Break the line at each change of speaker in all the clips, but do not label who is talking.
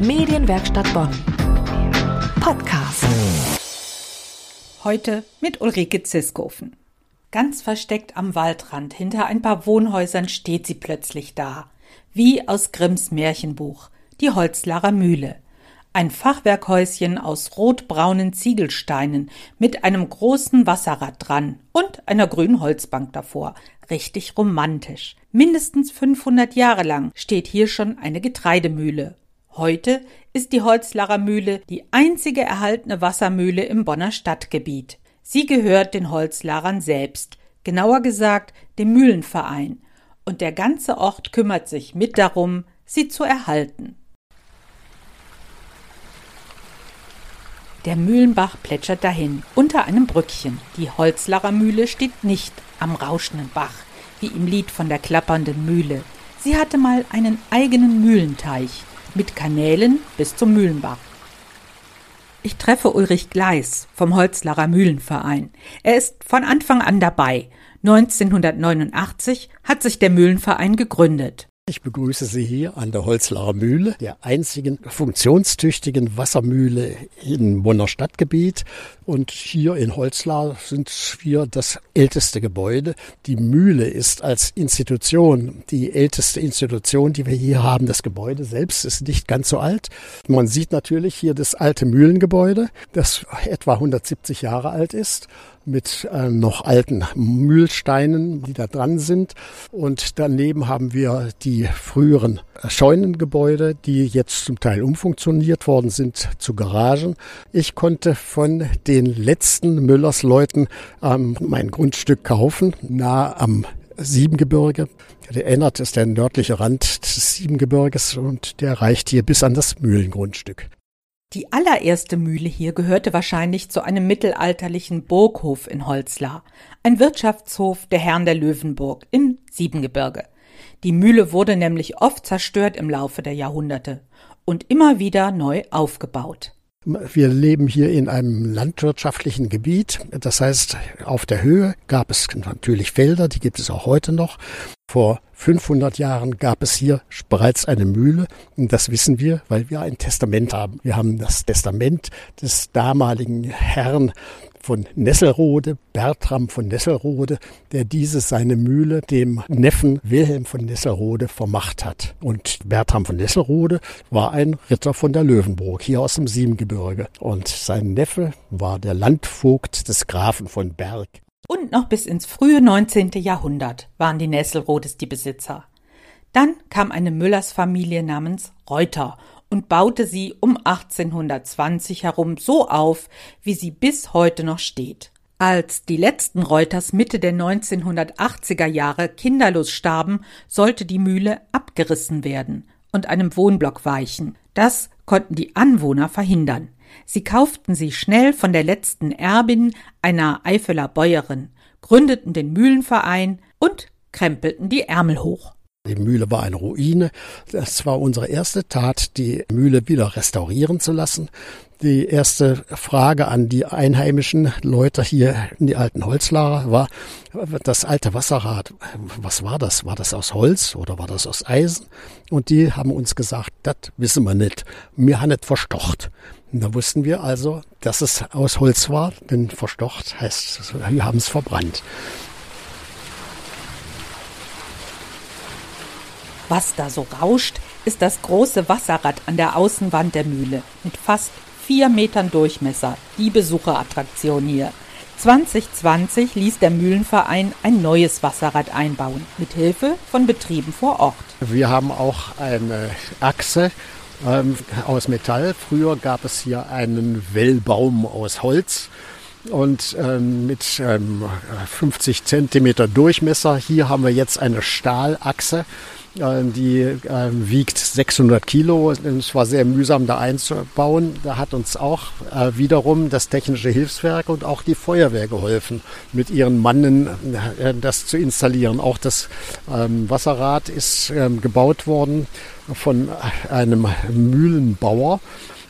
Medienwerkstatt Bonn. Podcast.
Heute mit Ulrike Ziskofen. Ganz versteckt am Waldrand hinter ein paar Wohnhäusern steht sie plötzlich da. Wie aus Grimms Märchenbuch. Die Holzlarer Mühle. Ein Fachwerkhäuschen aus rotbraunen Ziegelsteinen mit einem großen Wasserrad dran und einer grünen Holzbank davor. Richtig romantisch. Mindestens 500 Jahre lang steht hier schon eine Getreidemühle. Heute ist die Holzlarer Mühle die einzige erhaltene Wassermühle im Bonner Stadtgebiet. Sie gehört den Holzlarern selbst, genauer gesagt dem Mühlenverein, und der ganze Ort kümmert sich mit darum, sie zu erhalten. Der Mühlenbach plätschert dahin, unter einem Brückchen. Die Holzlacher Mühle steht nicht am rauschenden Bach, wie im Lied von der klappernden Mühle. Sie hatte mal einen eigenen Mühlenteich, mit Kanälen bis zum Mühlenbach. Ich treffe Ulrich Gleis vom Holzlacher Mühlenverein. Er ist von Anfang an dabei. 1989 hat sich der Mühlenverein gegründet.
Ich begrüße Sie hier an der Holzlarer Mühle, der einzigen funktionstüchtigen Wassermühle im Bonner Stadtgebiet. Und hier in Holzlar sind wir das älteste Gebäude. Die Mühle ist als Institution die älteste Institution, die wir hier haben. Das Gebäude selbst ist nicht ganz so alt. Man sieht natürlich hier das alte Mühlengebäude, das etwa 170 Jahre alt ist mit äh, noch alten Mühlsteinen, die da dran sind. Und daneben haben wir die früheren Scheunengebäude, die jetzt zum Teil umfunktioniert worden sind zu Garagen. Ich konnte von den letzten Müllersleuten ähm, mein Grundstück kaufen, nah am Siebengebirge. Der Ennert ist der nördliche Rand des Siebengebirges und der reicht hier bis an das Mühlengrundstück.
Die allererste Mühle hier gehörte wahrscheinlich zu einem mittelalterlichen Burghof in Holzlar, ein Wirtschaftshof der Herren der Löwenburg im Siebengebirge. Die Mühle wurde nämlich oft zerstört im Laufe der Jahrhunderte und immer wieder neu aufgebaut.
Wir leben hier in einem landwirtschaftlichen Gebiet. Das heißt, auf der Höhe gab es natürlich Felder, die gibt es auch heute noch. Vor 500 Jahren gab es hier bereits eine Mühle. Und das wissen wir, weil wir ein Testament haben. Wir haben das Testament des damaligen Herrn von Nesselrode, Bertram von Nesselrode, der diese seine Mühle dem Neffen Wilhelm von Nesselrode vermacht hat. Und Bertram von Nesselrode war ein Ritter von der Löwenburg, hier aus dem Siebengebirge. Und sein Neffe war der Landvogt des Grafen von Berg.
Und noch bis ins frühe 19. Jahrhundert waren die Nesselrodes die Besitzer. Dann kam eine Müllersfamilie namens Reuter und baute sie um 1820 herum so auf, wie sie bis heute noch steht. Als die letzten Reuters Mitte der 1980er Jahre kinderlos starben, sollte die Mühle abgerissen werden und einem Wohnblock weichen. Das konnten die Anwohner verhindern. Sie kauften sie schnell von der letzten Erbin, einer Eifeler Bäuerin, gründeten den Mühlenverein und krempelten die Ärmel hoch.
Die Mühle war eine Ruine. Das war unsere erste Tat, die Mühle wieder restaurieren zu lassen. Die erste Frage an die einheimischen Leute hier in die alten Holzlager war, das alte Wasserrad, was war das? War das aus Holz oder war das aus Eisen? Und die haben uns gesagt, das wissen wir nicht. Wir haben es verstocht. Und da wussten wir also, dass es aus Holz war, denn verstocht heißt, wir haben es verbrannt.
Was da so rauscht, ist das große Wasserrad an der Außenwand der Mühle mit fast vier Metern Durchmesser, die Besucherattraktion hier. 2020 ließ der Mühlenverein ein neues Wasserrad einbauen, mit Hilfe von Betrieben vor Ort.
Wir haben auch eine Achse ähm, aus Metall. Früher gab es hier einen Wellbaum aus Holz und ähm, mit ähm, 50 Zentimeter Durchmesser. Hier haben wir jetzt eine Stahlachse die äh, wiegt 600 Kilo. Es war sehr mühsam da einzubauen. Da hat uns auch äh, wiederum das Technische Hilfswerk und auch die Feuerwehr geholfen, mit ihren Mannen äh, das zu installieren. Auch das ähm, Wasserrad ist ähm, gebaut worden von einem Mühlenbauer.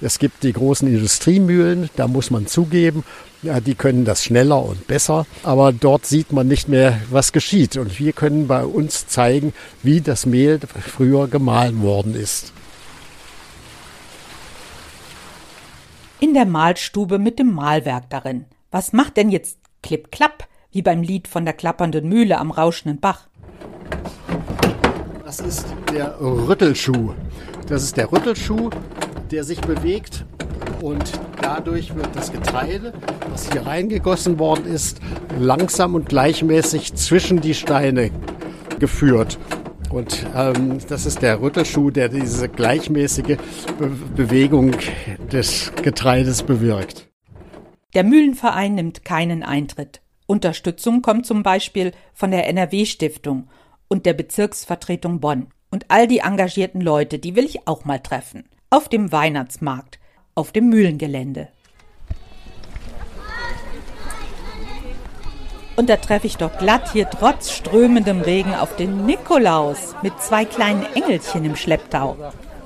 Es gibt die großen Industriemühlen, da muss man zugeben, ja, die können das schneller und besser, aber dort sieht man nicht mehr, was geschieht. Und wir können bei uns zeigen, wie das Mehl früher gemahlen worden ist.
In der Mahlstube mit dem Mahlwerk darin. Was macht denn jetzt klipp-klapp, wie beim Lied von der klappernden Mühle am rauschenden Bach?
Das ist der Rüttelschuh. Das ist der Rüttelschuh, der sich bewegt und dadurch wird das Getreide, was hier reingegossen worden ist, langsam und gleichmäßig zwischen die Steine geführt. Und ähm, das ist der Rüttelschuh, der diese gleichmäßige Be Bewegung des Getreides bewirkt.
Der Mühlenverein nimmt keinen Eintritt. Unterstützung kommt zum Beispiel von der NRW-Stiftung und der Bezirksvertretung Bonn. Und all die engagierten Leute, die will ich auch mal treffen. Auf dem Weihnachtsmarkt, auf dem Mühlengelände. Und da treffe ich doch glatt hier trotz strömendem Regen auf den Nikolaus mit zwei kleinen Engelchen im Schlepptau.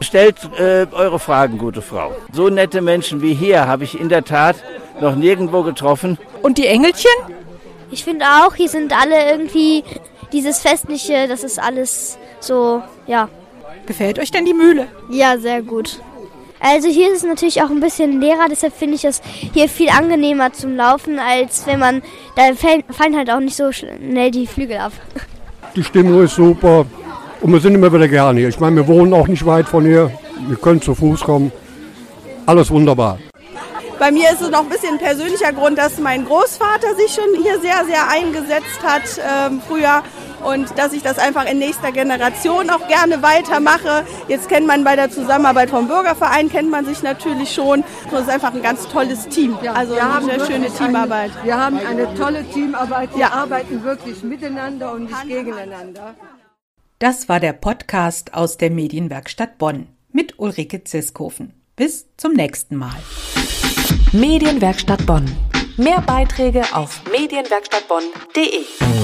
Stellt äh, eure Fragen, gute Frau. So nette Menschen wie hier habe ich in der Tat noch nirgendwo getroffen.
Und die Engelchen?
Ich finde auch, hier sind alle irgendwie dieses Festliche, das ist alles so, ja.
Gefällt euch denn die Mühle?
Ja, sehr gut. Also hier ist es natürlich auch ein bisschen leerer, deshalb finde ich es hier viel angenehmer zum Laufen, als wenn man, da fallen halt auch nicht so schnell die Flügel ab.
Die Stimmung ist super und wir sind immer wieder gerne hier. Ich meine, wir wohnen auch nicht weit von hier, wir können zu Fuß kommen. Alles wunderbar.
Bei mir ist es noch ein bisschen ein persönlicher Grund, dass mein Großvater sich schon hier sehr, sehr eingesetzt hat ähm, früher und dass ich das einfach in nächster Generation auch gerne weitermache. Jetzt kennt man bei der Zusammenarbeit vom Bürgerverein, kennt man sich natürlich schon. Das ist einfach ein ganz tolles Team.
Ja,
also eine sehr schöne Teamarbeit.
Eine, wir haben eine tolle Teamarbeit. Wir ja. arbeiten wirklich miteinander und nicht gegeneinander.
Das war der Podcast aus der Medienwerkstatt Bonn mit Ulrike Ziskofen. Bis zum nächsten Mal.
Medienwerkstatt Bonn. Mehr Beiträge auf medienwerkstattbonn.de.